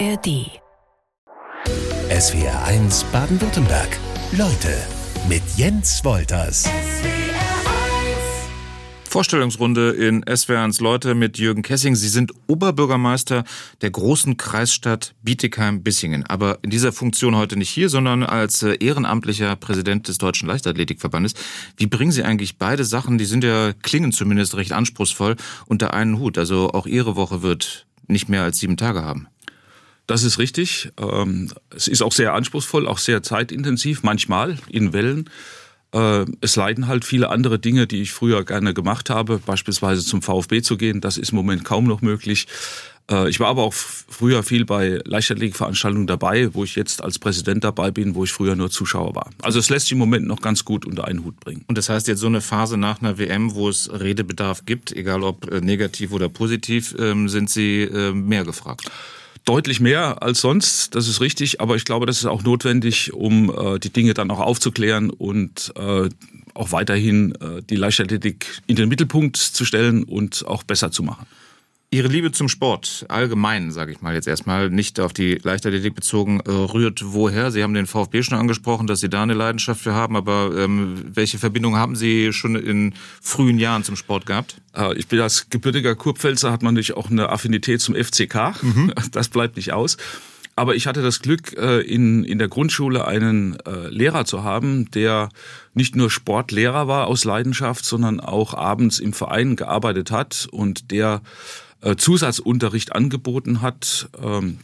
ARD. SWR 1 Baden-Württemberg. Leute mit Jens Wolters. Vorstellungsrunde in SWR1 Leute mit Jürgen Kessing. Sie sind Oberbürgermeister der großen Kreisstadt Bietigheim-Bissingen. Aber in dieser Funktion heute nicht hier, sondern als äh, ehrenamtlicher Präsident des Deutschen Leichtathletikverbandes. Wie bringen Sie eigentlich beide Sachen, die sind ja, klingen zumindest recht anspruchsvoll, unter einen Hut? Also auch Ihre Woche wird nicht mehr als sieben Tage haben. Das ist richtig. Ähm, es ist auch sehr anspruchsvoll, auch sehr zeitintensiv, manchmal in Wellen. Äh, es leiden halt viele andere Dinge, die ich früher gerne gemacht habe, beispielsweise zum VfB zu gehen. Das ist im Moment kaum noch möglich. Äh, ich war aber auch früher viel bei Leichtathletikveranstaltungen dabei, wo ich jetzt als Präsident dabei bin, wo ich früher nur Zuschauer war. Also es lässt sich im Moment noch ganz gut unter einen Hut bringen. Und das heißt jetzt so eine Phase nach einer WM, wo es Redebedarf gibt, egal ob äh, negativ oder positiv, ähm, sind Sie mehr gefragt? Deutlich mehr als sonst, das ist richtig, aber ich glaube, das ist auch notwendig, um äh, die Dinge dann auch aufzuklären und äh, auch weiterhin äh, die Leichtathletik in den Mittelpunkt zu stellen und auch besser zu machen. Ihre Liebe zum Sport, allgemein, sage ich mal jetzt erstmal, nicht auf die Leichtathletik bezogen, äh, rührt woher? Sie haben den VfB schon angesprochen, dass Sie da eine Leidenschaft für haben, aber ähm, welche Verbindung haben Sie schon in frühen Jahren zum Sport gehabt? Äh, ich bin als gebürtiger Kurpfälzer, hat man natürlich auch eine Affinität zum FCK. Mhm. Das bleibt nicht aus. Aber ich hatte das Glück, äh, in, in der Grundschule einen Lehrer zu haben, der nicht nur Sportlehrer war aus Leidenschaft, sondern auch abends im Verein gearbeitet hat und der äh, Zusatzunterricht angeboten hat ähm,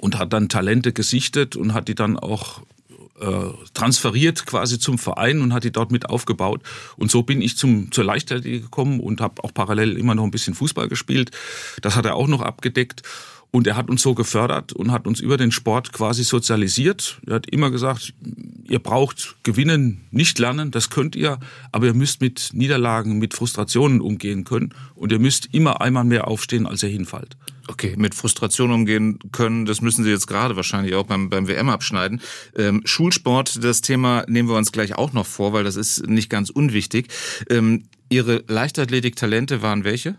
und hat dann Talente gesichtet und hat die dann auch äh, transferiert quasi zum Verein und hat die dort mit aufgebaut. Und so bin ich zum, zur Leichtathletik gekommen und habe auch parallel immer noch ein bisschen Fußball gespielt. Das hat er auch noch abgedeckt. Und er hat uns so gefördert und hat uns über den Sport quasi sozialisiert. Er hat immer gesagt, ihr braucht gewinnen, nicht lernen, das könnt ihr, aber ihr müsst mit Niederlagen, mit Frustrationen umgehen können und ihr müsst immer einmal mehr aufstehen, als ihr hinfallt. Okay, mit Frustration umgehen können, das müssen Sie jetzt gerade wahrscheinlich auch beim, beim WM abschneiden. Ähm, Schulsport, das Thema nehmen wir uns gleich auch noch vor, weil das ist nicht ganz unwichtig. Ähm, Ihre Leichtathletik-Talente waren welche?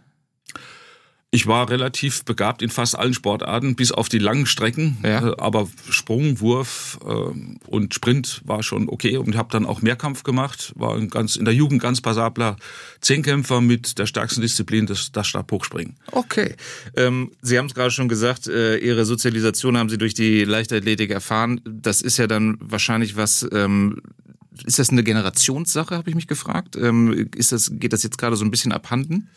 Ich war relativ begabt in fast allen Sportarten, bis auf die langen Strecken. Ja. Äh, aber Sprung, Wurf äh, und Sprint war schon okay. Und habe dann auch Mehrkampf gemacht. War ein ganz, in der Jugend ganz passabler Zehnkämpfer mit der stärksten Disziplin, das, das Stabhochspringen. Okay. Ähm, Sie haben es gerade schon gesagt, äh, Ihre Sozialisation haben Sie durch die Leichtathletik erfahren. Das ist ja dann wahrscheinlich was... Ähm, ist das eine Generationssache, habe ich mich gefragt? Ähm, ist das, geht das jetzt gerade so ein bisschen abhanden?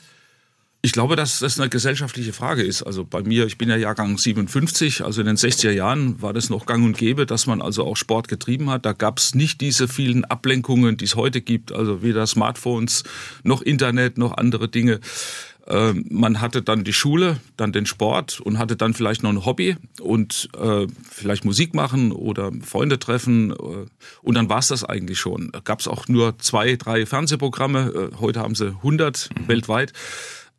Ich glaube, dass das eine gesellschaftliche Frage ist. Also bei mir, ich bin ja Jahrgang 57, also in den 60er Jahren war das noch gang und gäbe, dass man also auch Sport getrieben hat. Da gab es nicht diese vielen Ablenkungen, die es heute gibt, also weder Smartphones noch Internet noch andere Dinge. Ähm, man hatte dann die Schule, dann den Sport und hatte dann vielleicht noch ein Hobby und äh, vielleicht Musik machen oder Freunde treffen. Äh, und dann war es das eigentlich schon. Gab es auch nur zwei, drei Fernsehprogramme. Äh, heute haben sie 100 mhm. weltweit.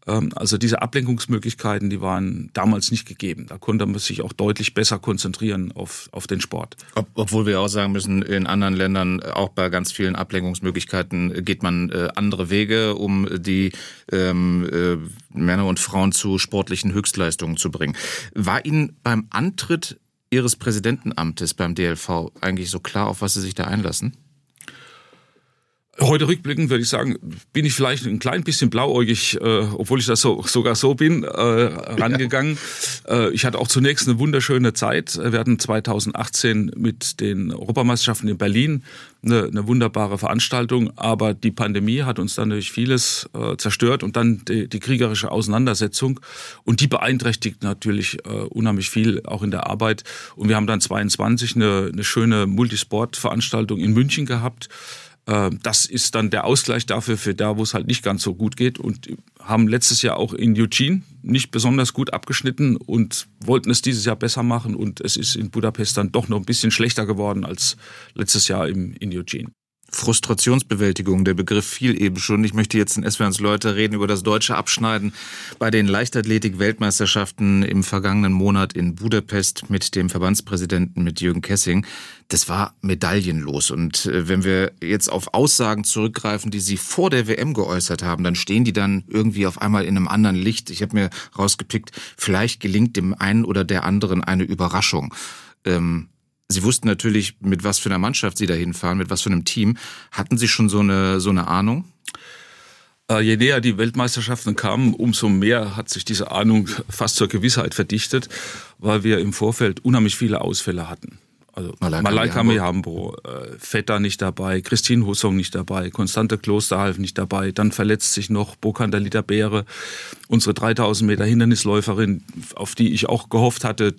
Ähm, also diese Ablenkungsmöglichkeiten, die waren damals nicht gegeben. Da konnte man sich auch deutlich besser konzentrieren auf, auf den Sport. Ob, obwohl wir auch sagen müssen, in anderen Ländern, auch bei ganz vielen Ablenkungsmöglichkeiten, geht man äh, andere Wege, um die ähm, äh, Männer und Frauen zu sportlichen Höchstleistungen zu bringen. War Ihnen beim Antritt Ihres Präsidentenamtes beim DLV eigentlich so klar, auf was Sie sich da einlassen? Heute rückblickend würde ich sagen, bin ich vielleicht ein klein bisschen blauäugig, äh, obwohl ich das so, sogar so bin, äh, rangegangen. Ja. Äh, ich hatte auch zunächst eine wunderschöne Zeit. Wir hatten 2018 mit den Europameisterschaften in Berlin eine, eine wunderbare Veranstaltung, aber die Pandemie hat uns dann durch vieles äh, zerstört und dann die, die, kriegerische Auseinandersetzung und die beeinträchtigt natürlich äh, unheimlich viel auch in der Arbeit. Und wir haben dann 22 eine, eine schöne Multisport-Veranstaltung in München gehabt das ist dann der Ausgleich dafür, für da, wo es halt nicht ganz so gut geht. Und haben letztes Jahr auch in Eugene nicht besonders gut abgeschnitten und wollten es dieses Jahr besser machen. Und es ist in Budapest dann doch noch ein bisschen schlechter geworden als letztes Jahr in Eugene. Frustrationsbewältigung, der Begriff fiel eben schon. Ich möchte jetzt in SWRs Leute reden über das deutsche Abschneiden bei den Leichtathletik-Weltmeisterschaften im vergangenen Monat in Budapest mit dem Verbandspräsidenten, mit Jürgen Kessing. Das war medaillenlos. Und äh, wenn wir jetzt auf Aussagen zurückgreifen, die Sie vor der WM geäußert haben, dann stehen die dann irgendwie auf einmal in einem anderen Licht. Ich habe mir rausgepickt, vielleicht gelingt dem einen oder der anderen eine Überraschung. Ähm, Sie wussten natürlich, mit was für einer Mannschaft Sie dahin fahren, mit was für einem Team. Hatten Sie schon so eine, so eine Ahnung? Äh, je näher die Weltmeisterschaften kamen, umso mehr hat sich diese Ahnung fast zur Gewissheit verdichtet, weil wir im Vorfeld unheimlich viele Ausfälle hatten. Also Malaika Mihambo, äh, Vetter nicht dabei, Christine Hussong nicht dabei, Konstante Klosterhalf nicht dabei, dann verletzt sich noch Bokandalita Beere, unsere 3000 Meter Hindernisläuferin, auf die ich auch gehofft hatte,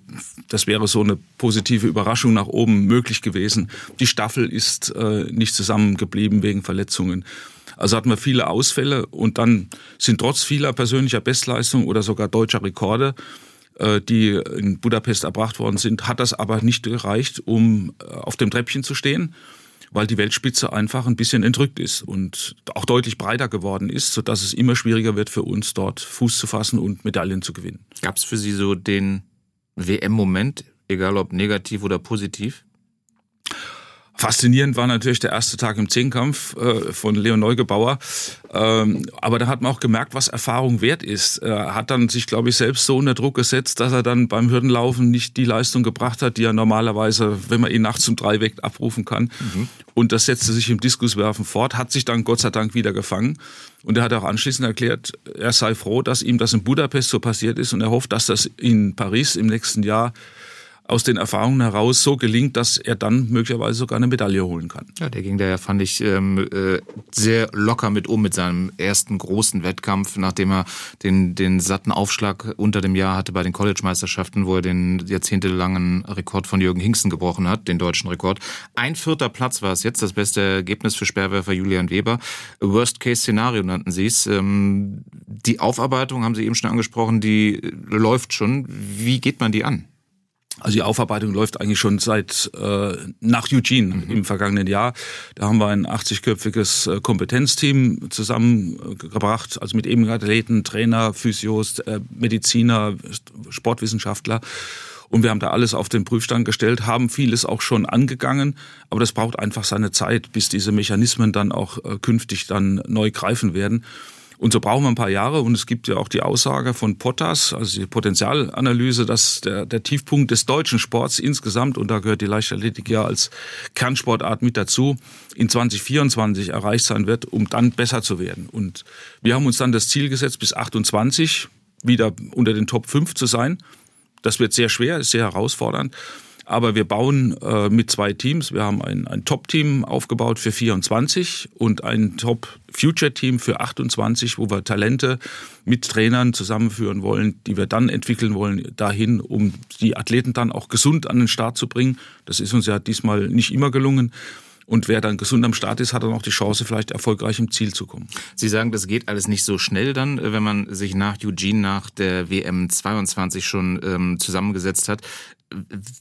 das wäre so eine positive Überraschung nach oben möglich gewesen. Die Staffel ist äh, nicht zusammengeblieben wegen Verletzungen. Also hatten wir viele Ausfälle und dann sind trotz vieler persönlicher Bestleistungen oder sogar deutscher Rekorde die in Budapest erbracht worden sind, hat das aber nicht gereicht, um äh, auf dem Treppchen zu stehen, weil die Weltspitze einfach ein bisschen entrückt ist und auch deutlich breiter geworden ist, sodass es immer schwieriger wird für uns dort Fuß zu fassen und Medaillen zu gewinnen. Gab es für Sie so den WM-Moment, egal ob negativ oder positiv? Faszinierend war natürlich der erste Tag im Zehnkampf äh, von Leon Neugebauer. Ähm, aber da hat man auch gemerkt, was Erfahrung wert ist. Er hat dann sich, glaube ich, selbst so unter Druck gesetzt, dass er dann beim Hürdenlaufen nicht die Leistung gebracht hat, die er normalerweise, wenn man ihn nachts um drei weckt, abrufen kann. Mhm. Und das setzte sich im Diskuswerfen fort, hat sich dann Gott sei Dank wieder gefangen. Und er hat auch anschließend erklärt, er sei froh, dass ihm das in Budapest so passiert ist und er hofft, dass das in Paris im nächsten Jahr aus den Erfahrungen heraus so gelingt, dass er dann möglicherweise sogar eine Medaille holen kann. Ja, der ging da ja, fand ich, ähm, äh, sehr locker mit um mit seinem ersten großen Wettkampf, nachdem er den, den satten Aufschlag unter dem Jahr hatte bei den College-Meisterschaften, wo er den jahrzehntelangen Rekord von Jürgen Hingsten gebrochen hat, den deutschen Rekord. Ein vierter Platz war es jetzt, das beste Ergebnis für Sperrwerfer Julian Weber. Worst-Case-Szenario nannten sie es. Ähm, die Aufarbeitung, haben Sie eben schon angesprochen, die läuft schon. Wie geht man die an? Also die Aufarbeitung läuft eigentlich schon seit äh, nach Eugene mhm. im vergangenen Jahr. Da haben wir ein 80-köpfiges äh, Kompetenzteam zusammengebracht, also mit eben Athleten, Trainer, Physios, äh, Mediziner, Sportwissenschaftler. Und wir haben da alles auf den Prüfstand gestellt, haben vieles auch schon angegangen, aber das braucht einfach seine Zeit, bis diese Mechanismen dann auch äh, künftig dann neu greifen werden. Und so brauchen wir ein paar Jahre. Und es gibt ja auch die Aussage von Potas, also die Potenzialanalyse, dass der, der Tiefpunkt des deutschen Sports insgesamt, und da gehört die Leichtathletik ja als Kernsportart mit dazu, in 2024 erreicht sein wird, um dann besser zu werden. Und wir haben uns dann das Ziel gesetzt, bis 28 wieder unter den Top 5 zu sein. Das wird sehr schwer, ist sehr herausfordernd. Aber wir bauen äh, mit zwei Teams. Wir haben ein, ein Top-Team aufgebaut für 24 und ein Top-Future-Team für 28, wo wir Talente mit Trainern zusammenführen wollen, die wir dann entwickeln wollen, dahin, um die Athleten dann auch gesund an den Start zu bringen. Das ist uns ja diesmal nicht immer gelungen. Und wer dann gesund am Start ist, hat dann auch die Chance, vielleicht erfolgreich im Ziel zu kommen. Sie sagen, das geht alles nicht so schnell dann, wenn man sich nach Eugene, nach der WM 22 schon ähm, zusammengesetzt hat.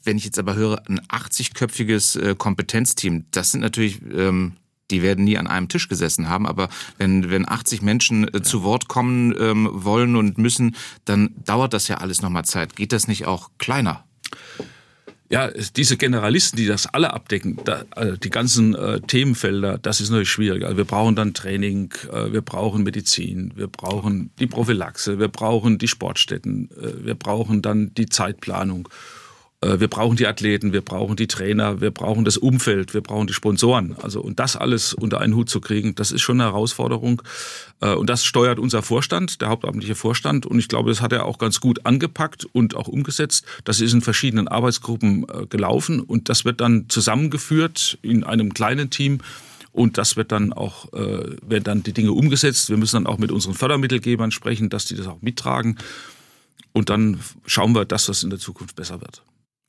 Wenn ich jetzt aber höre, ein 80-köpfiges äh, Kompetenzteam, das sind natürlich ähm, die werden nie an einem Tisch gesessen haben, aber wenn, wenn 80 Menschen äh, zu Wort kommen ähm, wollen und müssen, dann dauert das ja alles nochmal Zeit. Geht das nicht auch kleiner? Ja, diese Generalisten, die das alle abdecken, da, also die ganzen äh, Themenfelder, das ist natürlich schwierig. Also wir brauchen dann Training, äh, wir brauchen Medizin, wir brauchen die Prophylaxe, wir brauchen die Sportstätten, äh, wir brauchen dann die Zeitplanung. Äh, wir brauchen die Athleten, wir brauchen die Trainer, wir brauchen das Umfeld, wir brauchen die Sponsoren. Also und das alles unter einen Hut zu kriegen, das ist schon eine Herausforderung. Äh, und das steuert unser Vorstand, der hauptamtliche Vorstand. Und ich glaube, das hat er auch ganz gut angepackt und auch umgesetzt. Das ist in verschiedenen Arbeitsgruppen äh, gelaufen und das wird dann zusammengeführt in einem kleinen Team. Und das wird dann auch, äh, werden dann die Dinge umgesetzt. Wir müssen dann auch mit unseren Fördermittelgebern sprechen, dass die das auch mittragen. Und dann schauen wir, dass das in der Zukunft besser wird.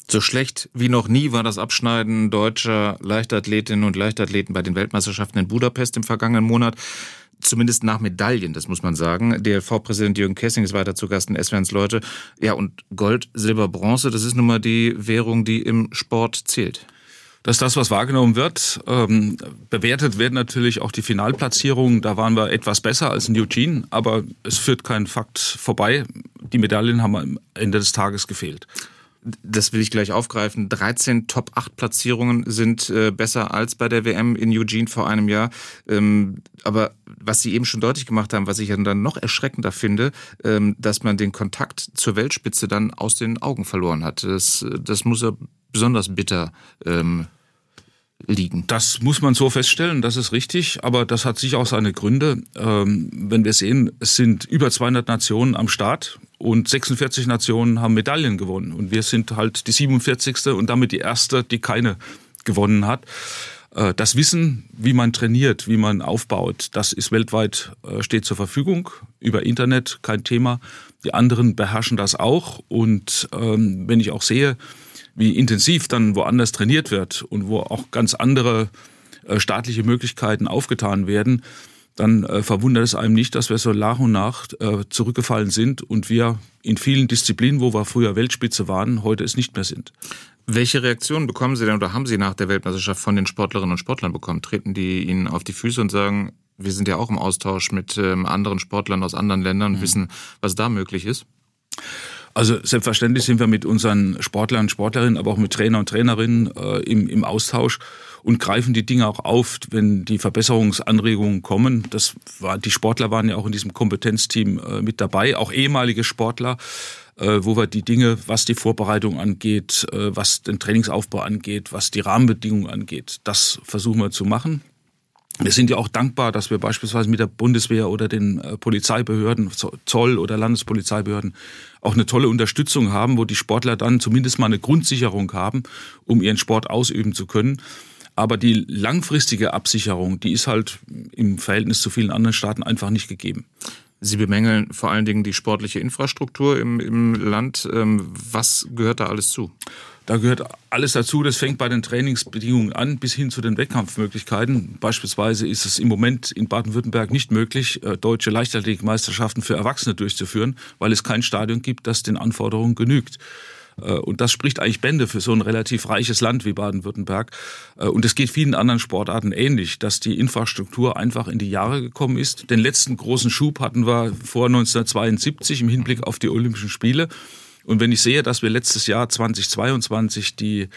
So schlecht wie noch nie war das Abschneiden deutscher Leichtathletinnen und Leichtathleten bei den Weltmeisterschaften in Budapest im vergangenen Monat. Zumindest nach Medaillen, das muss man sagen. DLV-Präsident Jürgen Kessing ist weiter zu Gast in SWRs Leute. Ja, und Gold, Silber, Bronze, das ist nun mal die Währung, die im Sport zählt. dass das, was wahrgenommen wird, ähm, bewertet werden natürlich auch die Finalplatzierungen. Da waren wir etwas besser als in Eugene, aber es führt kein Fakt vorbei. Die Medaillen haben am Ende des Tages gefehlt das will ich gleich aufgreifen, 13 Top-8-Platzierungen sind äh, besser als bei der WM in Eugene vor einem Jahr. Ähm, aber was Sie eben schon deutlich gemacht haben, was ich dann noch erschreckender finde, ähm, dass man den Kontakt zur Weltspitze dann aus den Augen verloren hat. Das, das muss ja besonders bitter ähm, liegen. Das muss man so feststellen, das ist richtig, aber das hat sicher auch seine Gründe. Ähm, wenn wir sehen, es sind über 200 Nationen am Start und 46 Nationen haben Medaillen gewonnen und wir sind halt die 47. und damit die erste, die keine gewonnen hat. Äh, das Wissen, wie man trainiert, wie man aufbaut, das ist weltweit äh, steht zur Verfügung über Internet, kein Thema. Die anderen beherrschen das auch und ähm, wenn ich auch sehe, wie intensiv dann woanders trainiert wird und wo auch ganz andere äh, staatliche Möglichkeiten aufgetan werden, dann äh, verwundert es einem nicht, dass wir so nach und nach äh, zurückgefallen sind und wir in vielen Disziplinen, wo wir früher Weltspitze waren, heute es nicht mehr sind. Welche Reaktionen bekommen Sie denn oder haben Sie nach der Weltmeisterschaft von den Sportlerinnen und Sportlern bekommen? Treten die Ihnen auf die Füße und sagen, wir sind ja auch im Austausch mit ähm, anderen Sportlern aus anderen Ländern und mhm. wissen, was da möglich ist? Also selbstverständlich sind wir mit unseren Sportlern und Sportlerinnen, aber auch mit Trainer und Trainerinnen äh, im, im Austausch und greifen die Dinge auch auf, wenn die Verbesserungsanregungen kommen. Das war, die Sportler waren ja auch in diesem Kompetenzteam äh, mit dabei, auch ehemalige Sportler, äh, wo wir die Dinge, was die Vorbereitung angeht, äh, was den Trainingsaufbau angeht, was die Rahmenbedingungen angeht, das versuchen wir zu machen. Wir sind ja auch dankbar, dass wir beispielsweise mit der Bundeswehr oder den äh, Polizeibehörden, Zoll oder Landespolizeibehörden auch eine tolle Unterstützung haben, wo die Sportler dann zumindest mal eine Grundsicherung haben, um ihren Sport ausüben zu können. Aber die langfristige Absicherung, die ist halt im Verhältnis zu vielen anderen Staaten einfach nicht gegeben. Sie bemängeln vor allen Dingen die sportliche Infrastruktur im, im Land. Ähm, was gehört da alles zu? Da gehört alles dazu. Das fängt bei den Trainingsbedingungen an bis hin zu den Wettkampfmöglichkeiten. Beispielsweise ist es im Moment in Baden-Württemberg nicht möglich, äh, deutsche Leichtathletikmeisterschaften für Erwachsene durchzuführen, weil es kein Stadion gibt, das den Anforderungen genügt. Äh, und das spricht eigentlich Bände für so ein relativ reiches Land wie Baden-Württemberg. Äh, und es geht vielen anderen Sportarten ähnlich, dass die Infrastruktur einfach in die Jahre gekommen ist. Den letzten großen Schub hatten wir vor 1972 im Hinblick auf die Olympischen Spiele. Und wenn ich sehe, dass wir letztes Jahr 2022 die,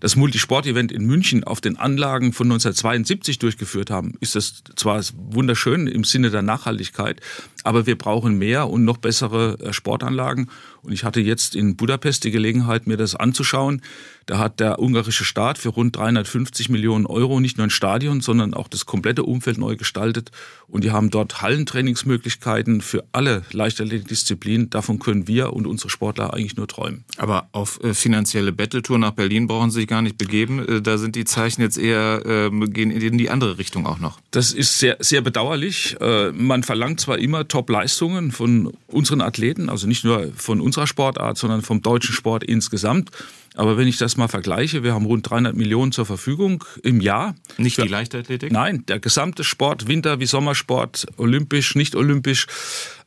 das Multisport-Event in München auf den Anlagen von 1972 durchgeführt haben, ist das zwar wunderschön im Sinne der Nachhaltigkeit, aber wir brauchen mehr und noch bessere äh, Sportanlagen. Und ich hatte jetzt in Budapest die Gelegenheit, mir das anzuschauen. Da hat der ungarische Staat für rund 350 Millionen Euro nicht nur ein Stadion, sondern auch das komplette Umfeld neu gestaltet. Und die haben dort Hallentrainingsmöglichkeiten für alle Leichtathletikdisziplinen. Davon können wir und unsere Sportler eigentlich nur träumen. Aber auf äh, finanzielle Betteltour nach Berlin brauchen Sie sich gar nicht begeben. Äh, da sind die Zeichen jetzt eher, äh, gehen in die andere Richtung auch noch. Das ist sehr, sehr bedauerlich. Man verlangt zwar immer Top-Leistungen von unseren Athleten, also nicht nur von unserer Sportart, sondern vom deutschen Sport insgesamt. Aber wenn ich das mal vergleiche, wir haben rund 300 Millionen zur Verfügung im Jahr. Nicht für, die Leichtathletik? Nein, der gesamte Sport, Winter- wie Sommersport, olympisch, nicht olympisch,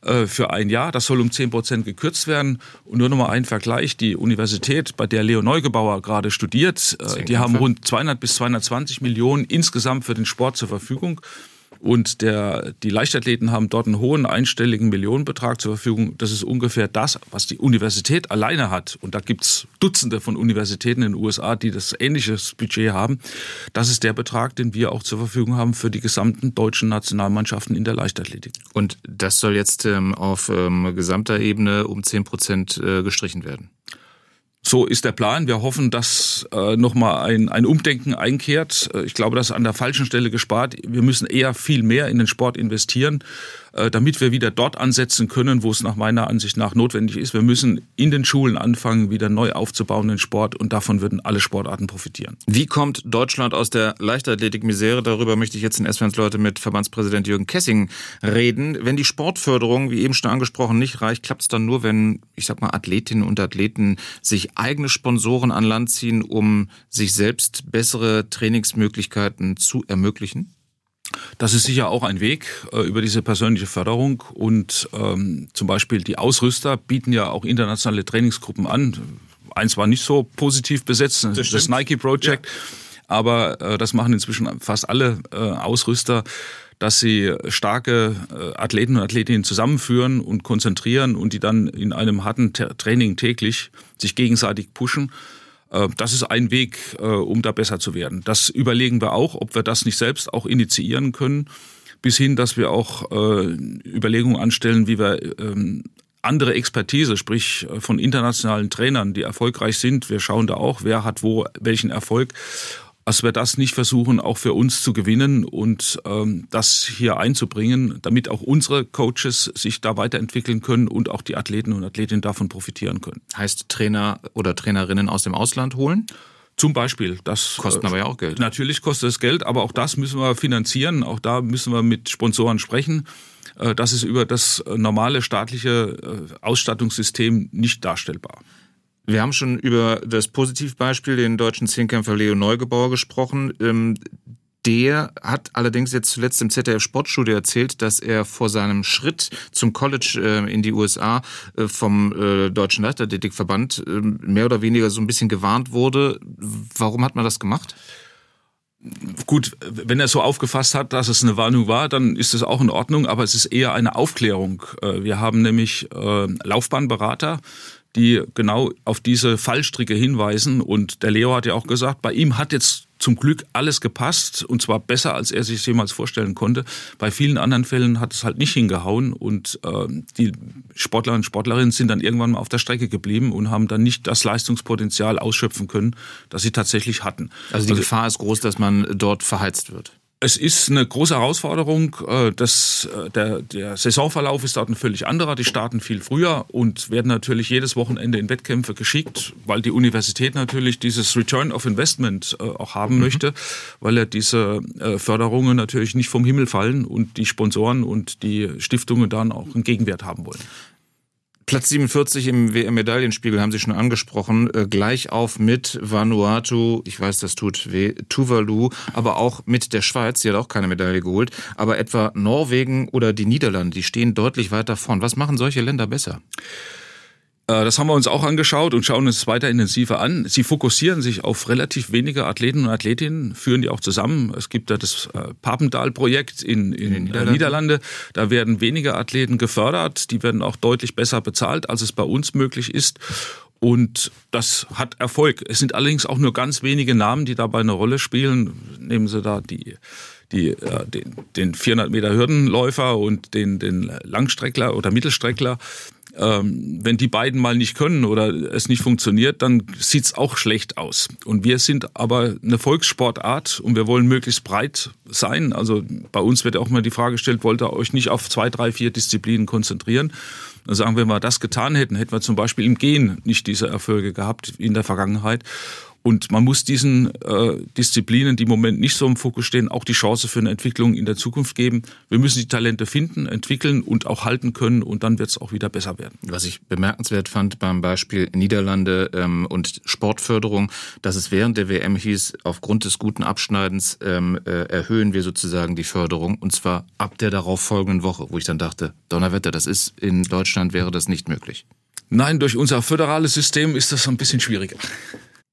äh, für ein Jahr. Das soll um 10 Prozent gekürzt werden. Und nur noch mal ein Vergleich. Die Universität, bei der Leo Neugebauer gerade studiert, äh, die haben rund 200 bis 220 Millionen insgesamt für den Sport zur Verfügung. Und der, die Leichtathleten haben dort einen hohen einstelligen Millionenbetrag zur Verfügung. Das ist ungefähr das, was die Universität alleine hat. Und da gibt's Dutzende von Universitäten in den USA, die das ähnliches Budget haben. Das ist der Betrag, den wir auch zur Verfügung haben für die gesamten deutschen Nationalmannschaften in der Leichtathletik. Und das soll jetzt ähm, auf ähm, gesamter Ebene um 10 Prozent äh, gestrichen werden? So ist der Plan. Wir hoffen, dass äh, nochmal ein, ein Umdenken einkehrt. Äh, ich glaube, das ist an der falschen Stelle gespart. Wir müssen eher viel mehr in den Sport investieren. Äh, damit wir wieder dort ansetzen können, wo es nach meiner Ansicht nach notwendig ist. Wir müssen in den Schulen anfangen, wieder neu aufzubauen den Sport und davon würden alle Sportarten profitieren. Wie kommt Deutschland aus der Leichtathletik-Misere? Darüber möchte ich jetzt in s Leute mit Verbandspräsident Jürgen Kessing reden. Wenn die Sportförderung, wie eben schon angesprochen, nicht reicht, klappt es dann nur, wenn, ich sag mal, Athletinnen und Athleten sich eigene Sponsoren an Land ziehen, um sich selbst bessere Trainingsmöglichkeiten zu ermöglichen? Das ist sicher auch ein Weg äh, über diese persönliche Förderung und ähm, zum Beispiel die Ausrüster bieten ja auch internationale Trainingsgruppen an. Eins war nicht so positiv besetzt, das, das Nike Project. Ja. aber äh, das machen inzwischen fast alle äh, Ausrüster dass sie starke äh, Athleten und Athletinnen zusammenführen und konzentrieren und die dann in einem harten Training täglich sich gegenseitig pushen. Äh, das ist ein Weg, äh, um da besser zu werden. Das überlegen wir auch, ob wir das nicht selbst auch initiieren können, bis hin, dass wir auch Überlegungen anstellen, wie wir ähm, andere Expertise, sprich von internationalen Trainern, die erfolgreich sind. Wir schauen da auch, wer hat wo welchen Erfolg als wir das nicht versuchen, auch für uns zu gewinnen und ähm, das hier einzubringen, damit auch unsere Coaches sich da weiterentwickeln können und auch die Athleten und Athletinnen davon profitieren können. Heißt Trainer oder Trainerinnen aus dem Ausland holen? Zum Beispiel. Das kosten aber ja auch Geld. Natürlich kostet es Geld, aber auch das müssen wir finanzieren. Auch da müssen wir mit Sponsoren sprechen. Äh, das ist über das normale staatliche äh, Ausstattungssystem nicht darstellbar. Wir haben schon über das Positivbeispiel, den deutschen Zehnkämpfer Leo Neugebauer gesprochen. Ähm, der hat allerdings jetzt zuletzt im ZDF Sportstudio erzählt, dass er vor seinem Schritt zum College äh, in die USA äh, vom äh, Deutschen Leichtathletikverband mehr oder weniger so ein bisschen gewarnt wurde. Warum hat man das gemacht? Gut, wenn er so aufgefasst hat, dass es eine Warnung war, dann ist es auch in Ordnung, aber es ist eher eine Aufklärung. Wir haben nämlich Laufbahnberater, die genau auf diese Fallstricke hinweisen. Und der Leo hat ja auch gesagt, bei ihm hat jetzt zum Glück alles gepasst und zwar besser, als er sich jemals vorstellen konnte. Bei vielen anderen Fällen hat es halt nicht hingehauen und äh, die Sportler und Sportlerinnen sind dann irgendwann mal auf der Strecke geblieben und haben dann nicht das Leistungspotenzial ausschöpfen können, das sie tatsächlich hatten. Also die also, Gefahr ist groß, dass man dort verheizt wird. Es ist eine große Herausforderung. Äh, das, äh, der, der Saisonverlauf ist dort ein völlig anderer. Die starten viel früher und werden natürlich jedes Wochenende in Wettkämpfe geschickt, weil die Universität natürlich dieses Return of Investment äh, auch haben mhm. möchte, weil ja diese Förderungen natürlich nicht vom Himmel fallen und die Sponsoren und die Stiftungen dann auch einen Gegenwert haben wollen. Platz 47 im WM-Medaillenspiegel haben Sie schon angesprochen, äh, gleich auf mit Vanuatu, ich weiß, das tut weh, Tuvalu, aber auch mit der Schweiz, die hat auch keine Medaille geholt, aber etwa Norwegen oder die Niederlande, die stehen deutlich weiter vorn. Was machen solche Länder besser? Äh, das haben wir uns auch angeschaut und schauen uns weiter intensiver an. Sie fokussieren sich auf relativ wenige Athleten und Athletinnen, führen die auch zusammen. Es gibt da das äh, Papendal-Projekt in, in, in Niederlande. Niederlande. Da werden weniger Athleten gefördert. Die werden auch deutlich besser bezahlt, als es bei uns möglich ist. Und das hat Erfolg. Es sind allerdings auch nur ganz wenige Namen, die dabei eine Rolle spielen. Nehmen Sie da die die, äh, den, den 400 Meter Hürdenläufer und den, den Langstreckler oder Mittelstreckler ähm, wenn die beiden mal nicht können oder es nicht funktioniert, dann sieht's auch schlecht aus. Und wir sind aber eine Volkssportart und wir wollen möglichst breit sein. Also bei uns wird auch mal die Frage gestellt, wollt ihr euch nicht auf zwei, drei, vier Disziplinen konzentrieren? Dann sagen wir, wenn wir das getan hätten, hätten wir zum Beispiel im Gehen nicht diese Erfolge gehabt in der Vergangenheit. Und man muss diesen äh, Disziplinen, die im Moment nicht so im Fokus stehen, auch die Chance für eine Entwicklung in der Zukunft geben. Wir müssen die Talente finden, entwickeln und auch halten können und dann wird es auch wieder besser werden. Was ich bemerkenswert fand beim Beispiel Niederlande ähm, und Sportförderung, dass es während der WM hieß, aufgrund des guten Abschneidens ähm, äh, erhöhen wir sozusagen die Förderung und zwar ab der darauf folgenden Woche, wo ich dann dachte, Donnerwetter, das ist in Deutschland wäre das nicht möglich. Nein, durch unser föderales System ist das ein bisschen schwieriger.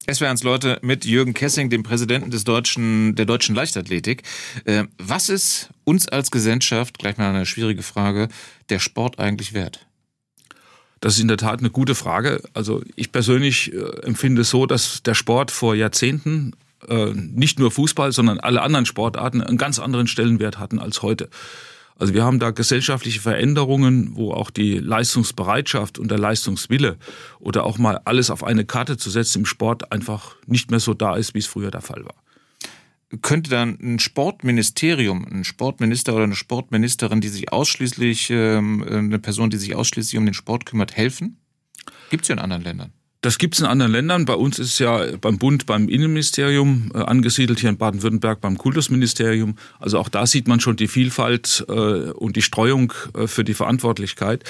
Es wären Leute mit Jürgen Kessing, dem Präsidenten des deutschen, der deutschen Leichtathletik. Äh, was ist uns als Gesellschaft, gleich mal eine schwierige Frage, der Sport eigentlich wert? Das ist in der Tat eine gute Frage. Also ich persönlich äh, empfinde es so, dass der Sport vor Jahrzehnten äh, nicht nur Fußball, sondern alle anderen Sportarten einen ganz anderen Stellenwert hatten als heute. Also wir haben da gesellschaftliche Veränderungen, wo auch die Leistungsbereitschaft und der Leistungswille oder auch mal alles auf eine Karte zu setzen im Sport einfach nicht mehr so da ist, wie es früher der Fall war. Könnte dann ein Sportministerium, ein Sportminister oder eine Sportministerin, die sich ausschließlich, ähm, eine Person, die sich ausschließlich um den Sport kümmert, helfen? Gibt es ja in anderen Ländern. Das gibt es in anderen Ländern. Bei uns ist es ja beim Bund, beim Innenministerium äh, angesiedelt, hier in Baden-Württemberg beim Kultusministerium. Also auch da sieht man schon die Vielfalt äh, und die Streuung äh, für die Verantwortlichkeit.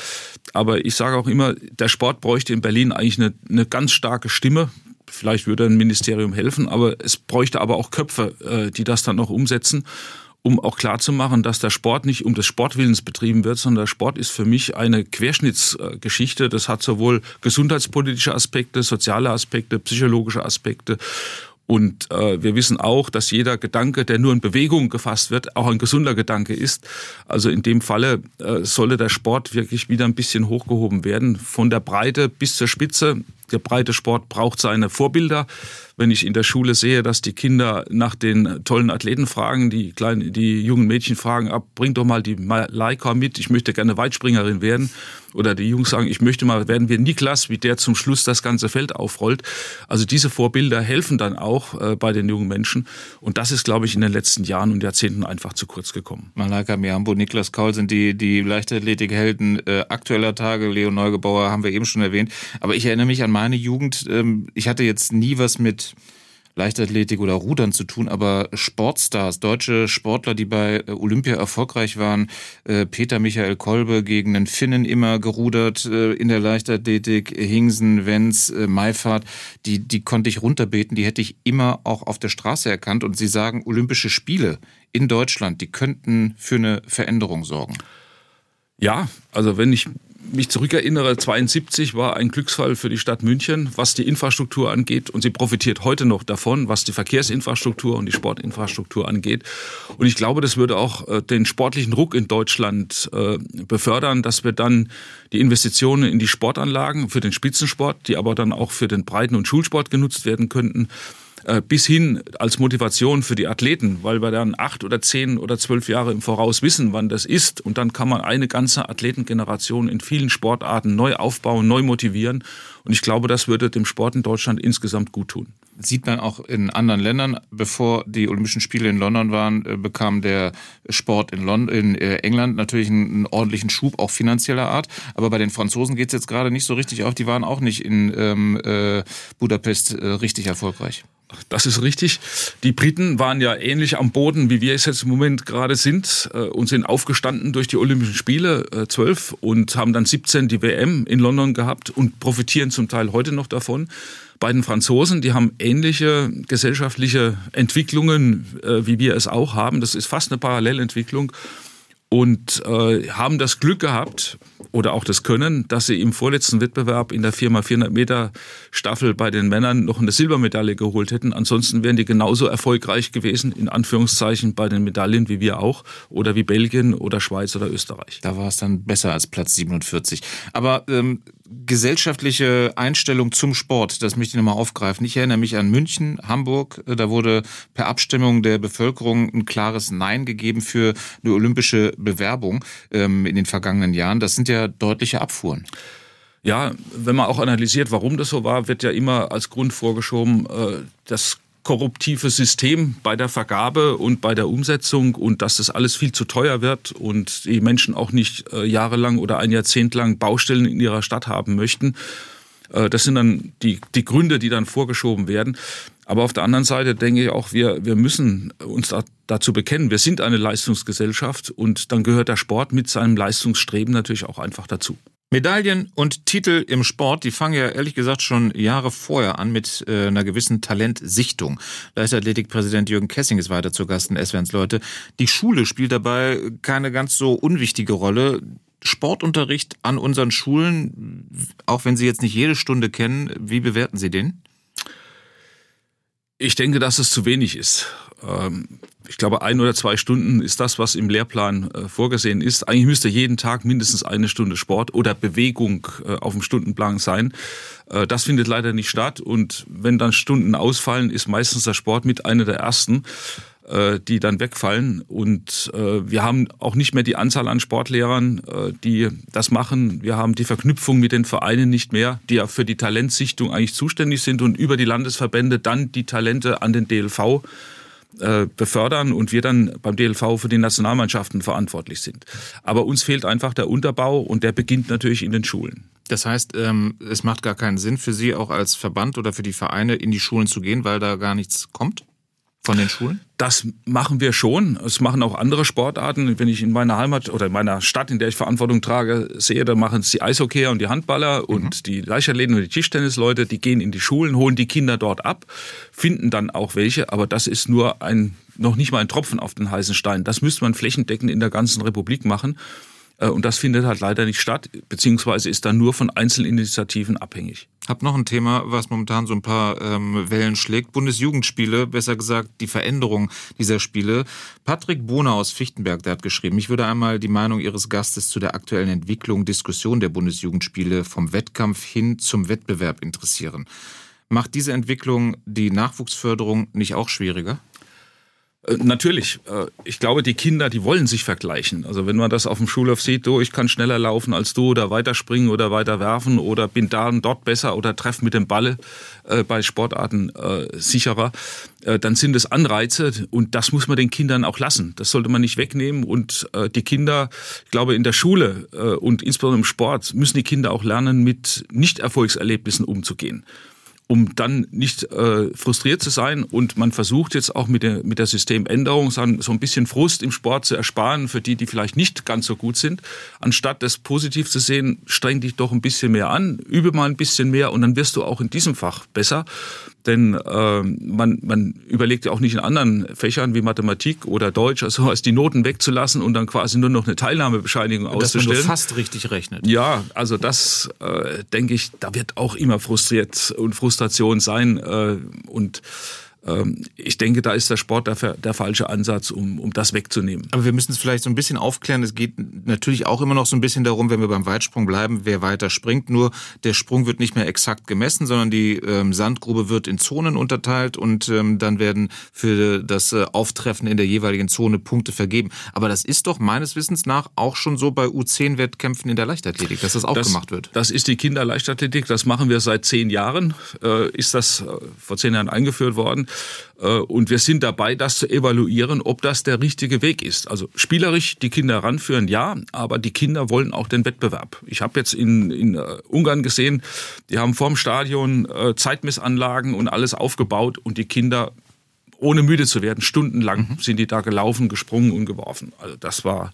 Aber ich sage auch immer, der Sport bräuchte in Berlin eigentlich eine, eine ganz starke Stimme. Vielleicht würde ein Ministerium helfen, aber es bräuchte aber auch Köpfe, äh, die das dann noch umsetzen um auch klarzumachen, dass der Sport nicht um des Sportwillens betrieben wird, sondern der Sport ist für mich eine Querschnittsgeschichte. Das hat sowohl gesundheitspolitische Aspekte, soziale Aspekte, psychologische Aspekte Und äh, wir wissen auch, dass jeder Gedanke, der nur in Bewegung gefasst wird, auch ein gesunder Gedanke ist. Also in dem Falle äh, solle der Sport wirklich wieder ein bisschen hochgehoben werden, von der Breite bis zur Spitze. Der breite Sport braucht seine Vorbilder wenn ich in der Schule sehe, dass die Kinder nach den tollen Athleten fragen, die kleinen, die jungen Mädchen fragen, ab, bring doch mal die Leica mit, ich möchte gerne Weitspringerin werden. Oder die Jungs sagen, ich möchte mal, werden wir Niklas, wie der zum Schluss das ganze Feld aufrollt. Also diese Vorbilder helfen dann auch äh, bei den jungen Menschen. Und das ist, glaube ich, in den letzten Jahren und Jahrzehnten einfach zu kurz gekommen. Malaika Miambo, Niklas Kaul sind die, die Leichtathletikhelden äh, aktueller Tage. Leo Neugebauer haben wir eben schon erwähnt. Aber ich erinnere mich an meine Jugend. Ähm, ich hatte jetzt nie was mit Leichtathletik oder Rudern zu tun, aber Sportstars, deutsche Sportler, die bei äh, Olympia erfolgreich waren, äh, Peter Michael Kolbe gegen den Finnen immer gerudert äh, in der Leichtathletik, Hingsen, Wenz, Meifert, die, die konnte ich runterbeten, die hätte ich immer auch auf der Straße erkannt und sie sagen, Olympische Spiele in Deutschland, die könnten für eine Veränderung sorgen. Ja, also wenn ich mich zurückerinnere, 72 war ein Glücksfall für die Stadt München, was die Infrastruktur angeht. Und sie profitiert heute noch davon, was die Verkehrsinfrastruktur und die Sportinfrastruktur angeht. Und ich glaube, das würde auch äh, den sportlichen Ruck in Deutschland äh, befördern, dass wir dann die Investitionen in die Sportanlagen für den Spitzensport, die aber dann auch für den Breiten- und Schulsport genutzt werden könnten, bis hin als Motivation für die Athleten, weil wir dann acht oder zehn oder zwölf Jahre im Voraus wissen, wann das ist. Und dann kann man eine ganze Athletengeneration in vielen Sportarten neu aufbauen, neu motivieren. Und ich glaube, das würde dem Sport in Deutschland insgesamt gut tun. Sieht man auch in anderen Ländern. Bevor die Olympischen Spiele in London waren, äh, bekam der Sport in, London, in äh, England natürlich einen, einen, ordentlichen Schub, auch finanzieller Art. Aber bei den Franzosen geht es jetzt gerade nicht so richtig auf. Die waren auch nicht in ähm, äh, Budapest äh, richtig erfolgreich. Das ist richtig. Die Briten waren ja ähnlich am Boden, wie wir es jetzt im Moment gerade sind äh, und sind aufgestanden durch die Olympischen Spiele äh, 12 und haben dann 17 die WM in London gehabt und profitieren zum Teil heute noch davon. Bei den Franzosen, die haben ähnliche gesellschaftliche Entwicklungen, äh, wie wir es auch haben. Das ist fast eine Parallelentwicklung und äh, haben das Glück gehabt oder auch das Können, dass sie im vorletzten Wettbewerb in der 4x400 Meter Staffel bei den Männern noch eine Silbermedaille geholt hätten. Ansonsten wären die genauso erfolgreich gewesen, in Anführungszeichen, bei den Medaillen wie wir auch oder wie Belgien oder Schweiz oder Österreich. Da war es dann besser als Platz 47. Aber ähm, gesellschaftliche Einstellung zum Sport, das möchte ich nochmal aufgreifen. Ich erinnere mich an München, Hamburg, da wurde per Abstimmung der Bevölkerung ein klares Nein gegeben für eine olympische Bewerbung ähm, in den vergangenen Jahren. Das sind ja deutliche Abfuhren. Ja, wenn man auch analysiert, warum das so war, wird ja immer als Grund vorgeschoben, äh, das korruptive System bei der Vergabe und bei der Umsetzung und dass das alles viel zu teuer wird und die Menschen auch nicht äh, jahrelang oder ein Jahrzehnt lang Baustellen in ihrer Stadt haben möchten. Äh, das sind dann die, die Gründe, die dann vorgeschoben werden. Aber auf der anderen Seite denke ich auch, wir, wir müssen uns da, dazu bekennen. Wir sind eine Leistungsgesellschaft und dann gehört der Sport mit seinem Leistungsstreben natürlich auch einfach dazu. Medaillen und Titel im Sport, die fangen ja ehrlich gesagt schon Jahre vorher an mit äh, einer gewissen Talentsichtung. Leichtathletikpräsident Jürgen Kessing ist weiter zu Gast in SWRs Leute. Die Schule spielt dabei keine ganz so unwichtige Rolle. Sportunterricht an unseren Schulen, auch wenn Sie jetzt nicht jede Stunde kennen, wie bewerten Sie den? Ich denke, dass es zu wenig ist. Ähm, ich glaube, ein oder zwei Stunden ist das, was im Lehrplan äh, vorgesehen ist. Eigentlich müsste jeden Tag mindestens eine Stunde Sport oder Bewegung äh, auf dem Stundenplan sein. Äh, das findet leider nicht statt. Und wenn dann Stunden ausfallen, ist meistens der Sport mit einer der ersten äh, die dann wegfallen. Und äh, wir haben auch nicht mehr die Anzahl an Sportlehrern, äh, die das machen. Wir haben die Verknüpfung mit den Vereinen nicht mehr, die ja für die Talentsichtung eigentlich zuständig sind und über die Landesverbände dann die Talente an den DLV äh, befördern und wir dann beim DLV für die Nationalmannschaften verantwortlich sind. Aber uns fehlt einfach der Unterbau und der beginnt natürlich in den Schulen. Das heißt, ähm, es macht gar keinen Sinn für Sie auch als Verband oder für die Vereine in die Schulen zu gehen, weil da gar nichts kommt? Von den Schulen? Das machen wir schon. Es machen auch andere Sportarten. Wenn ich in meiner Heimat oder in meiner Stadt, in der ich Verantwortung trage, sehe, da machen es die Eishockeyer und die Handballer mhm. und die Leichtathleten und die Tischtennisleute, die gehen in die Schulen, holen die Kinder dort ab, finden dann auch welche, aber das ist nur ein, noch nicht mal ein Tropfen auf den heißen Stein. Das müsste man flächendeckend in der ganzen Republik machen. Äh, und das findet halt leider nicht statt, beziehungsweise ist dann nur von Einzelinitiativen abhängig. Hab noch ein Thema, was momentan so ein paar ähm, Wellen schlägt. Bundesjugendspiele, besser gesagt die Veränderung dieser Spiele. Patrick Bohner aus Fichtenberg, der hat geschrieben, ich würde einmal die Meinung Ihres Gastes zu der aktuellen Entwicklung, Diskussion der Bundesjugendspiele vom Wettkampf hin zum Wettbewerb interessieren. Macht diese Entwicklung die Nachwuchsförderung nicht auch schwieriger? Äh, natürlich. Äh, ich glaube, die Kinder, die wollen sich vergleichen. Also wenn man das auf dem Schulhof sieht, du, ich kann schneller laufen als du oder weiter springen oder weiter werfen oder bin da und dort besser oder treffe mit dem Ball äh, bei Sportarten sicherer, dann sind es Anreize und das muss man den Kindern auch lassen. Das sollte man nicht wegnehmen und die Kinder, ich glaube, in der Schule und insbesondere im Sport müssen die Kinder auch lernen, mit Nicht-Erfolgserlebnissen umzugehen um dann nicht äh, frustriert zu sein. Und man versucht jetzt auch mit der, mit der Systemänderung so ein bisschen Frust im Sport zu ersparen für die, die vielleicht nicht ganz so gut sind. Anstatt das positiv zu sehen, streng dich doch ein bisschen mehr an, übe mal ein bisschen mehr und dann wirst du auch in diesem Fach besser. Denn äh, man, man überlegt ja auch nicht in anderen Fächern wie Mathematik oder Deutsch, also als die Noten wegzulassen und dann quasi nur noch eine Teilnahmebescheinigung Dass auszustellen. Dass man fast richtig rechnet. Ja, also das äh, denke ich, da wird auch immer frustriert und Frustration sein äh, und ich denke, da ist der Sport der, der falsche Ansatz, um, um das wegzunehmen. Aber wir müssen es vielleicht so ein bisschen aufklären. Es geht natürlich auch immer noch so ein bisschen darum, wenn wir beim Weitsprung bleiben, wer weiter springt. Nur der Sprung wird nicht mehr exakt gemessen, sondern die ähm, Sandgrube wird in Zonen unterteilt und ähm, dann werden für das äh, Auftreffen in der jeweiligen Zone Punkte vergeben. Aber das ist doch meines Wissens nach auch schon so bei U10-Wettkämpfen in der Leichtathletik, dass das auch das, gemacht wird. Das ist die Kinderleichtathletik. Das machen wir seit zehn Jahren. Äh, ist das äh, vor zehn Jahren eingeführt worden. Äh, und wir sind dabei, das zu evaluieren, ob das der richtige Weg ist. Also spielerisch die Kinder ranführen, ja, aber die Kinder wollen auch den Wettbewerb. Ich habe jetzt in, in äh, Ungarn gesehen, die haben vorm Stadion äh, Zeitmissanlagen und alles aufgebaut und die Kinder ohne müde zu werden, stundenlang mhm. sind die da gelaufen, gesprungen und geworfen. Also das war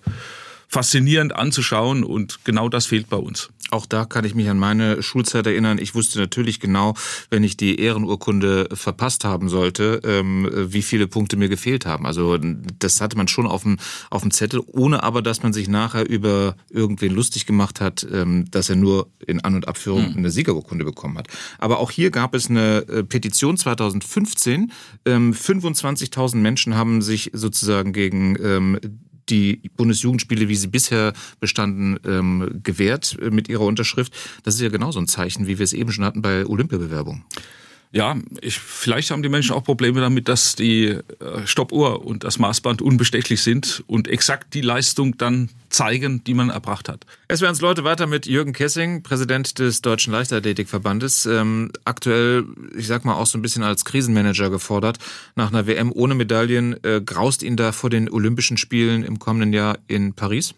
faszinierend anzuschauen und genau das fehlt bei uns. Auch da kann ich mich an meine Schulzeit erinnern. Ich wusste natürlich genau, wenn ich die Ehrenurkunde verpasst haben sollte, ähm, wie viele Punkte mir gefehlt haben. Also das hatte man schon auf dem, auf dem Zettel, ohne aber, dass man sich nachher über irgendwen lustig gemacht hat, ähm, dass er nur in An- und Abführung mhm. eine Siegerurkunde bekommen hat. Aber auch hier gab es eine äh, Petition 2015. 25.000 ähm, Menschen haben sich sozusagen gegen die Bundesjugendspiele, wie sie bisher bestanden, ähm, gewährt äh, mit ihrer Unterschrift. Das ist ja genauso ein Zeichen, wie wir es eben schon hatten bei Olympiabewerbungen. Ja, ich, vielleicht haben die Menschen auch Probleme damit, dass die äh, Stoppuhr und das Maßband unbestechlich sind und exakt die Leistung dann zeigen, die man erbracht hat. Es werden uns Leute weiter mit Jürgen Kessing, Präsident des Deutschen Leichtathletikverbandes, ähm, aktuell, ich sag mal, auch so ein bisschen als Krisenmanager gefordert. Nach einer WM ohne Medaillen äh, graust ihn da vor den Olympischen Spielen im kommenden Jahr in Paris?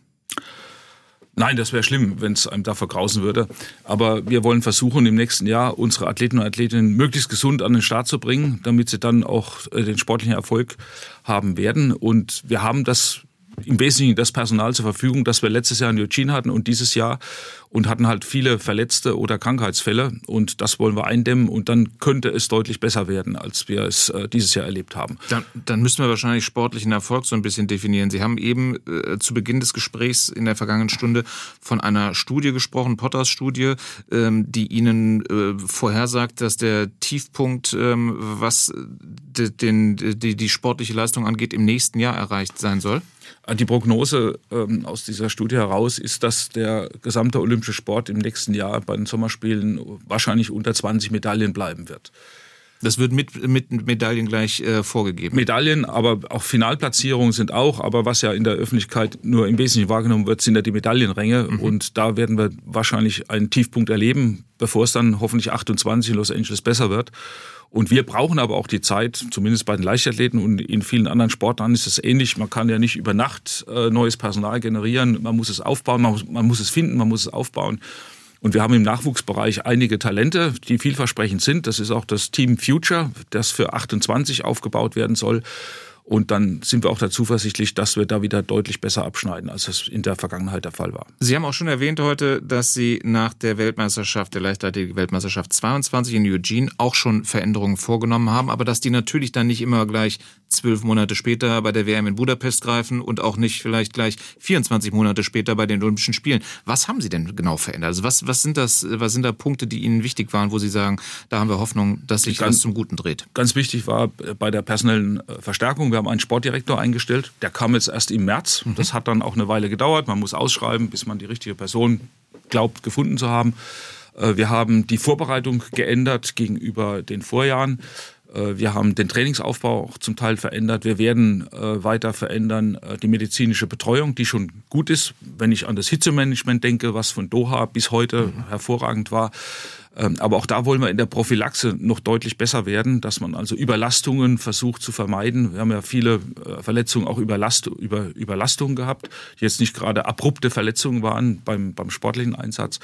Nein, das wäre schlimm, wenn es einem da vergrausen würde. Aber wir wollen versuchen, im nächsten Jahr unsere Athleten und Athletinnen möglichst gesund an den Start zu bringen, damit sie dann auch äh, den sportlichen Erfolg haben werden. Und wir haben das im Wesentlichen das Personal zur Verfügung, das wir letztes Jahr in Eugene hatten und dieses Jahr und hatten halt viele Verletzte oder Krankheitsfälle und das wollen wir eindämmen und dann könnte es deutlich besser werden, als wir es äh, dieses Jahr erlebt haben. Dann, dann müssen wir wahrscheinlich sportlichen Erfolg so ein bisschen definieren. Sie haben eben äh, zu Beginn des Gesprächs in der vergangenen Stunde von einer Studie gesprochen, Potters Studie, ähm, die Ihnen äh, vorhersagt, dass der Tiefpunkt, ähm, was den, die, die sportliche Leistung angeht, im nächsten Jahr erreicht sein soll? Die Prognose ähm, aus dieser Studie heraus ist, dass der gesamte olympische Sport im nächsten Jahr bei den Sommerspielen wahrscheinlich unter 20 Medaillen bleiben wird. Das wird mit, mit Medaillen gleich äh, vorgegeben. Medaillen, aber auch Finalplatzierungen sind auch. Aber was ja in der Öffentlichkeit nur im Wesentlichen wahrgenommen wird, sind ja die Medaillenränge. Mhm. Und da werden wir wahrscheinlich einen Tiefpunkt erleben, bevor es dann hoffentlich 28 in Los Angeles besser wird. Und wir brauchen aber auch die Zeit, zumindest bei den Leichtathleten und in vielen anderen Sportarten ist es ähnlich. Man kann ja nicht über Nacht äh, neues Personal generieren. Man muss es aufbauen, man muss, man muss es finden, man muss es aufbauen. Und wir haben im Nachwuchsbereich einige Talente, die vielversprechend sind. Das ist auch das Team Future, das für 28 aufgebaut werden soll. Und dann sind wir auch da zuversichtlich, dass wir da wieder deutlich besser abschneiden, als es in der Vergangenheit der Fall war. Sie haben auch schon erwähnt heute, dass Sie nach der Weltmeisterschaft, der Leichtathletik-Weltmeisterschaft 22 in Eugene auch schon Veränderungen vorgenommen haben, aber dass die natürlich dann nicht immer gleich zwölf Monate später bei der WM in Budapest greifen und auch nicht vielleicht gleich 24 Monate später bei den Olympischen Spielen. Was haben Sie denn genau verändert? Also was, was sind das, was sind da Punkte, die Ihnen wichtig waren, wo Sie sagen, da haben wir Hoffnung, dass sich ganz, das zum Guten dreht? Ganz wichtig war bei der personellen äh, Verstärkung, wir haben einen Sportdirektor eingestellt. Der kam jetzt erst im März. Mhm. Das hat dann auch eine Weile gedauert. Man muss ausschreiben, bis man die richtige Person glaubt, gefunden zu haben. Äh, wir haben die Vorbereitung geändert gegenüber den Vorjahren. Äh, wir haben den Trainingsaufbau auch zum Teil verändert. Wir werden äh, weiter verändern die medizinische Betreuung, die schon gut ist. Wenn ich an das Hitzemanagement denke, was von Doha bis heute mhm. hervorragend war, aber auch da wollen wir in der Prophylaxe noch deutlich besser werden, dass man also Überlastungen versucht zu vermeiden. Wir haben ja viele äh, Verletzungen auch Überlast, über Überlastungen gehabt, die jetzt nicht gerade abrupte Verletzungen waren beim, beim sportlichen Einsatz.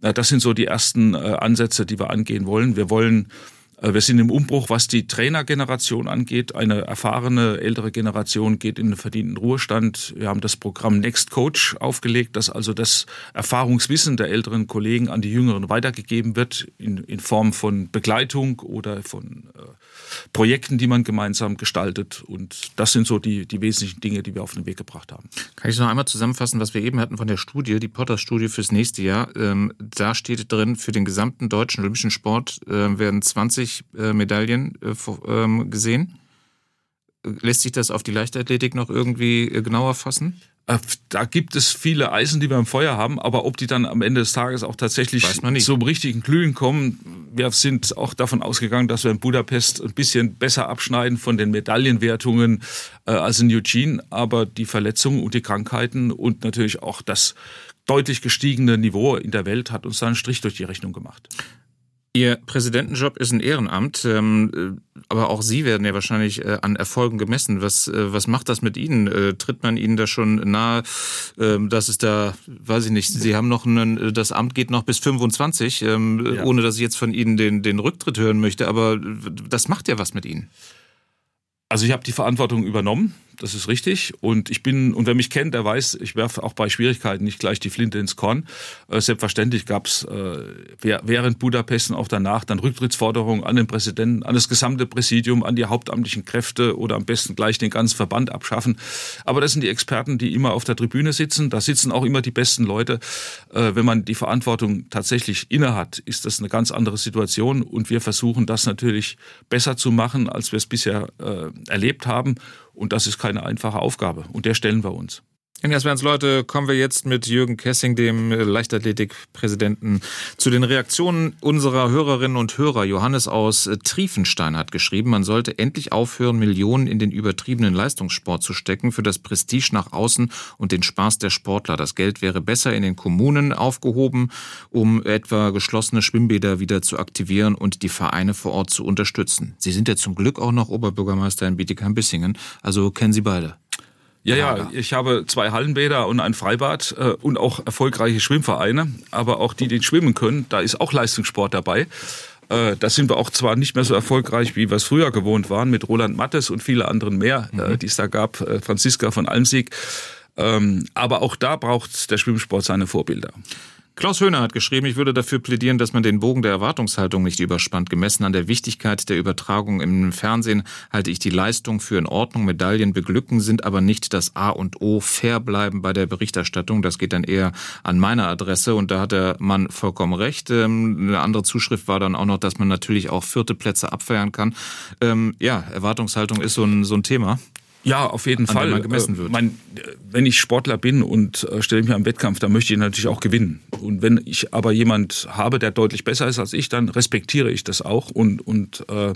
Das sind so die ersten äh, Ansätze, die wir angehen wollen. Wir wollen äh, wir sind im Umbruch, was die Trainergeneration angeht. Eine erfahrene ältere Generation geht in den verdienten Ruhestand. Wir haben das Programm Next Coach aufgelegt, dass also das Erfahrungswissen der älteren Kollegen an die Jüngeren weitergegeben wird in, in Form von Begleitung oder von äh, Projekten, die man gemeinsam gestaltet. Und das sind so die, die wesentlichen Dinge, die wir auf den Weg gebracht haben. Kann ich noch einmal zusammenfassen, was wir eben hatten von der Studie, die Potter-Studie fürs nächste Jahr. Ähm, da steht drin, für den gesamten deutschen olympischen Sport äh, werden 20 äh, Medaillen äh, ähm, gesehen. Lässt sich das auf die Leichtathletik noch irgendwie äh, genauer fassen? Äh, da gibt es viele Eisen, die wir im Feuer haben, aber ob die dann am Ende des Tages auch tatsächlich zum richtigen Glühen kommen, wir sind auch davon ausgegangen, dass wir in Budapest ein bisschen besser abschneiden von den Medaillenwertungen äh, als in Eugene, aber die Verletzungen und die Krankheiten und natürlich auch das deutlich gestiegene Niveau in der Welt hat uns da einen Strich durch die Rechnung gemacht. Ihr Präsidentenjob ist ein Ehrenamt, ähm, aber auch Sie werden ja wahrscheinlich äh, an Erfolgen gemessen. Was, äh, was macht das mit Ihnen? Äh, tritt man Ihnen da schon nahe, ähm, dass es da, weiß ich nicht, Sie haben noch einen, das Amt geht noch bis 25, ähm, ja. ohne dass ich jetzt von Ihnen den, den Rücktritt hören möchte, aber das macht ja was mit Ihnen. Also ich habe die Verantwortung übernommen das ist richtig. Und ich bin, und wer mich kennt, der weiß, ich werfe auch bei Schwierigkeiten nicht gleich die Flinte ins Korn. Äh, selbstverständlich gab es äh, während Budapest und auch danach dann Rücktrittsforderungen an den Präsidenten, an das gesamte Präsidium, an die hauptamtlichen Kräfte oder am besten gleich den ganzen Verband abschaffen. Aber das sind die Experten, die immer auf der Tribüne sitzen. Da sitzen auch immer die besten Leute. Äh, wenn man die Verantwortung tatsächlich innehat, ist das eine ganz andere Situation. Und wir versuchen das natürlich besser zu machen, als wir es bisher äh, erlebt haben. Und das ist keine einfache Aufgabe. Und der stellen wir uns. In Jasmans Leute kommen wir jetzt mit Jürgen Kessing, dem Leichtathletikpräsidenten, zu den Reaktionen unserer Hörerinnen und Hörer. Johannes aus Triefenstein hat geschrieben, man sollte endlich aufhören, Millionen in den übertriebenen Leistungssport zu stecken für das Prestige nach außen und den Spaß der Sportler. Das Geld wäre besser in den Kommunen aufgehoben, um etwa geschlossene Schwimmbäder wieder zu aktivieren und die Vereine vor Ort zu unterstützen. Sie sind ja zum Glück auch noch Oberbürgermeister in Bietigheim-Bissingen, also kennen Sie beide. Ja, ja, ich habe zwei Hallenbäder und ein Freibad äh, und auch erfolgreiche Schwimmvereine, aber auch die, die schwimmen können, da ist auch Leistungssport dabei. Äh, da sind wir auch zwar nicht mehr so erfolgreich, wie wir es früher gewohnt waren, mit Roland Mattes und viele anderen mehr, äh, mhm. äh, die es da gab, äh, Franziska von Almsieg. Ähm, aber auch da braucht der Schwimmsport seine Vorbilder. Klaus Höhner hat geschrieben, ich würde dafür plädieren, dass man den Bogen der Erwartungshaltung nicht überspannt. Gemessen an der Wichtigkeit der Übertragung im Fernsehen halte ich die Leistung für in Ordnung. Medaillen beglücken sind aber nicht das A und O. Fair bleiben bei der Berichterstattung. Das geht dann eher an meiner Adresse und da hat der Mann vollkommen recht. Ähm, eine andere Zuschrift war dann auch noch, dass man natürlich auch vierte Plätze abfeiern kann. Ähm, ja, Erwartungshaltung ist so ein, so ein Thema. Ja, auf jeden Fall. Man gemessen wird. Mein, wenn ich Sportler bin und äh, stelle mich am Wettkampf, dann möchte ich natürlich auch gewinnen. Und wenn ich aber jemand habe, der deutlich besser ist als ich, dann respektiere ich das auch und, und äh,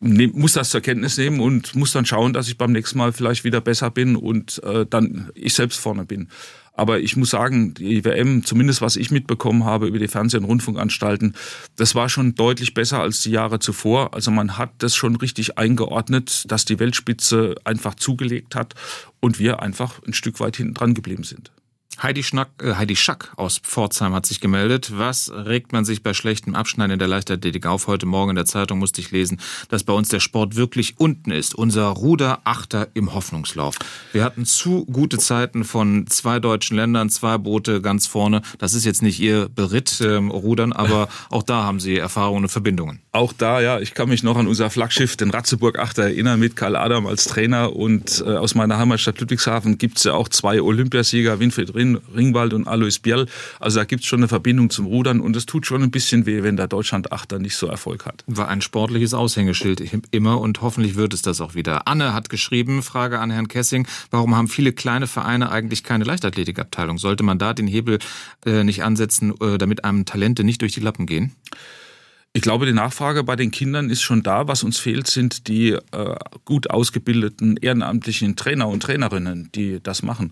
nehm, muss das zur Kenntnis nehmen und muss dann schauen, dass ich beim nächsten Mal vielleicht wieder besser bin und äh, dann ich selbst vorne bin. Aber ich muss sagen, die WM, zumindest was ich mitbekommen habe über die Fernseh- und Rundfunkanstalten, das war schon deutlich besser als die Jahre zuvor. Also man hat das schon richtig eingeordnet, dass die Weltspitze einfach zugelegt hat und wir einfach ein Stück weit hinten dran geblieben sind. Heidi, Schnack, äh, Heidi Schack aus Pforzheim hat sich gemeldet. Was regt man sich bei schlechtem Abschneiden in der Leichtathletik auf? Heute Morgen in der Zeitung musste ich lesen, dass bei uns der Sport wirklich unten ist. Unser Ruderachter im Hoffnungslauf. Wir hatten zu gute Zeiten von zwei deutschen Ländern, zwei Boote ganz vorne. Das ist jetzt nicht ihr Beritt ähm, Rudern, aber auch da haben sie Erfahrungen und Verbindungen. Auch da, ja. Ich kann mich noch an unser Flaggschiff, den Ratzeburg-Achter, erinnern mit Karl Adam als Trainer. Und äh, aus meiner Heimatstadt Ludwigshafen gibt es ja auch zwei Olympiasieger, Winfried Rinn Ringwald und Alois Biel. Also da gibt es schon eine Verbindung zum Rudern und es tut schon ein bisschen weh, wenn der Deutschland-Achter nicht so Erfolg hat. War ein sportliches Aushängeschild immer und hoffentlich wird es das auch wieder. Anne hat geschrieben, Frage an Herrn Kessing, warum haben viele kleine Vereine eigentlich keine Leichtathletikabteilung? Sollte man da den Hebel äh, nicht ansetzen, äh, damit einem Talente nicht durch die Lappen gehen? Ich glaube, die Nachfrage bei den Kindern ist schon da. Was uns fehlt, sind die äh, gut ausgebildeten ehrenamtlichen Trainer und Trainerinnen, die das machen.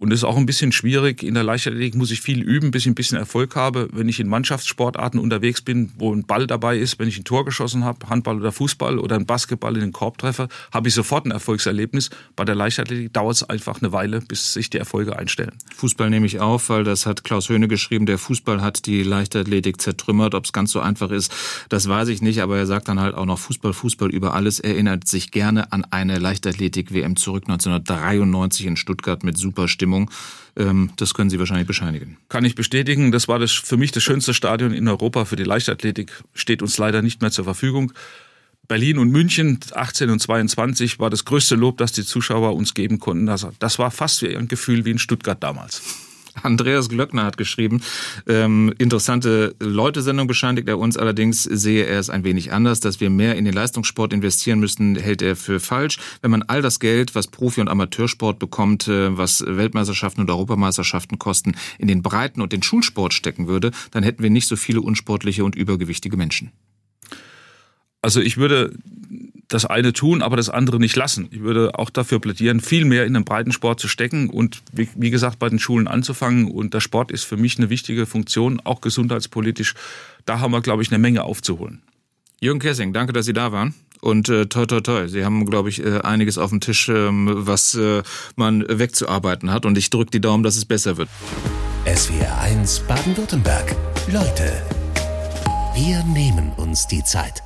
Und es ist auch ein bisschen schwierig. In der Leichtathletik muss ich viel üben, bis ich ein bisschen Erfolg habe. Wenn ich in Mannschaftssportarten unterwegs bin, wo ein Ball dabei ist, wenn ich ein Tor geschossen habe, Handball oder Fußball oder ein Basketball in den Korb treffe, habe ich sofort ein Erfolgserlebnis. Bei der Leichtathletik dauert es einfach eine Weile, bis sich die Erfolge einstellen. Fußball nehme ich auf, weil das hat Klaus Höhne geschrieben. Der Fußball hat die Leichtathletik zertrümmert. Ob es ganz so einfach ist, das weiß ich nicht. Aber er sagt dann halt auch noch Fußball, Fußball über alles. Erinnert sich gerne an eine Leichtathletik-WM zurück 1993 in Stuttgart mit super Stimmung. Stimmung. Ähm, das können Sie wahrscheinlich bescheinigen. Kann ich bestätigen. Das war das, für mich das schönste Stadion in Europa für die Leichtathletik. Steht uns leider nicht mehr zur Verfügung. Berlin und München 18 und 22 war das größte Lob, das die Zuschauer uns geben konnten. das war fast wie ein Gefühl wie in Stuttgart damals. Andreas Glöckner hat geschrieben, ähm, interessante Leute-Sendung bescheinigt er uns, allerdings sehe er es ein wenig anders, dass wir mehr in den Leistungssport investieren müssen, hält er für falsch. Wenn man all das Geld, was Profi- und Amateursport bekommt, äh, was Weltmeisterschaften und Europameisterschaften kosten, in den Breiten und den Schulsport stecken würde, dann hätten wir nicht so viele unsportliche und übergewichtige Menschen. Also ich würde das eine tun, aber das andere nicht lassen. Ich würde auch dafür plädieren, viel mehr in den Breitensport zu stecken und wie, wie, gesagt bei den Schulen anzufangen. Und der Sport ist für mich eine wichtige Funktion, auch gesundheitspolitisch. Da haben wir, glaube ich, eine Menge aufzuholen. Jürgen Kessing, danke, dass Sie da waren. Und äh, toi, toi, toi. Sie haben, glaube ich, äh, einiges auf dem Tisch, ähm, was äh, man wegzuarbeiten hat. Und ich drücke die Daumen, dass es besser wird. SWR 1 Baden-Württemberg. Leute, wir nehmen uns die Zeit.